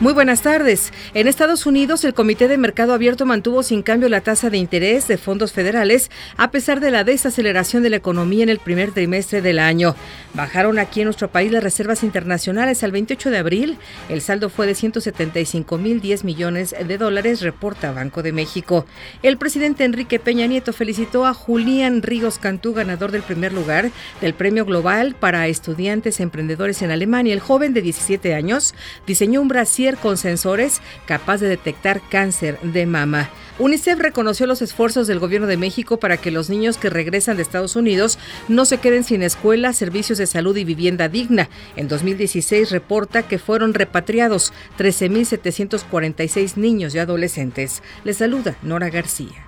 Muy buenas tardes. En Estados Unidos, el Comité de Mercado Abierto mantuvo sin cambio la tasa de interés de fondos federales a pesar de la desaceleración de la economía en el primer trimestre del año. Bajaron aquí en nuestro país las reservas internacionales al 28 de abril. El saldo fue de 175 mil 10 millones de dólares, reporta Banco de México. El presidente Enrique Peña Nieto felicitó a Julián Ríos Cantú, ganador del primer lugar del Premio Global para Estudiantes Emprendedores en Alemania. El joven de 17 años diseñó un brasier con sensores capaz de detectar cáncer de mama. UNICEF reconoció los esfuerzos del gobierno de México para que los niños que regresan de Estados Unidos no se queden sin escuela, servicios de salud y vivienda digna. En 2016 reporta que fueron repatriados 13.746 niños y adolescentes. Les saluda Nora García.